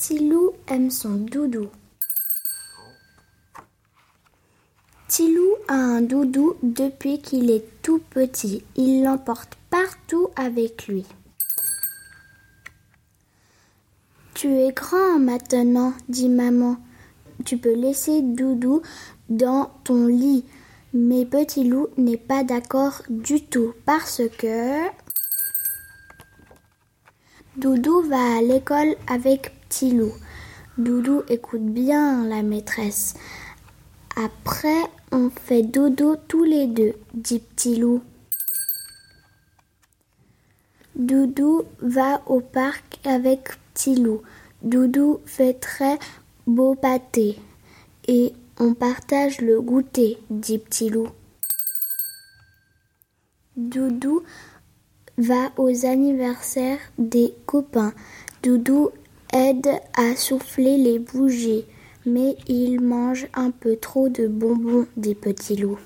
Tilou aime son doudou. Tilou a un doudou depuis qu'il est tout petit. Il l'emporte partout avec lui. Tu es grand maintenant, dit maman. Tu peux laisser Doudou dans ton lit. Mais Petit Loup n'est pas d'accord du tout parce que Doudou va à l'école avec Petit Loup. Doudou écoute bien la maîtresse. Après, on fait dodo tous les deux, dit Petit Loup. Doudou va au parc avec Petit Loup. Doudou fait très beau pâté et on partage le goûter, dit Petit Loup. Doudou va aux anniversaires des copains. Doudou aide à souffler les bougies, mais il mange un peu trop de bonbons, dit Petit Loup.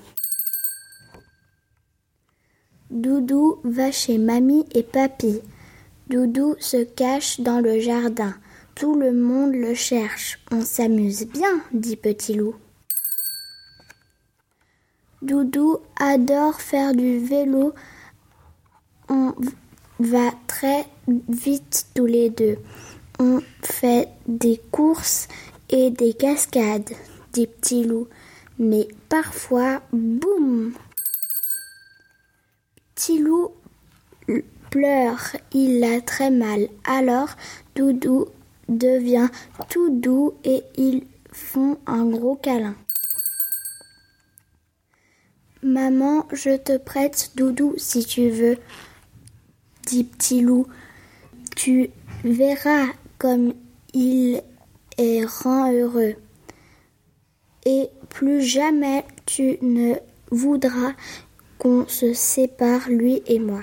Doudou va chez mamie et papy. Doudou se cache dans le jardin. Tout le monde le cherche. On s'amuse bien, dit Petit Loup. Doudou adore faire du vélo. On va très vite tous les deux. On fait des courses et des cascades, dit Petit Loup. Mais parfois, boum Petit Loup pleure, il a très mal. Alors Doudou devient tout doux et ils font un gros câlin. Maman, je te prête Doudou si tu veux, dit Petit Loup. Tu verras comme il est rend heureux. Et plus jamais tu ne voudras qu'on se sépare, lui et moi.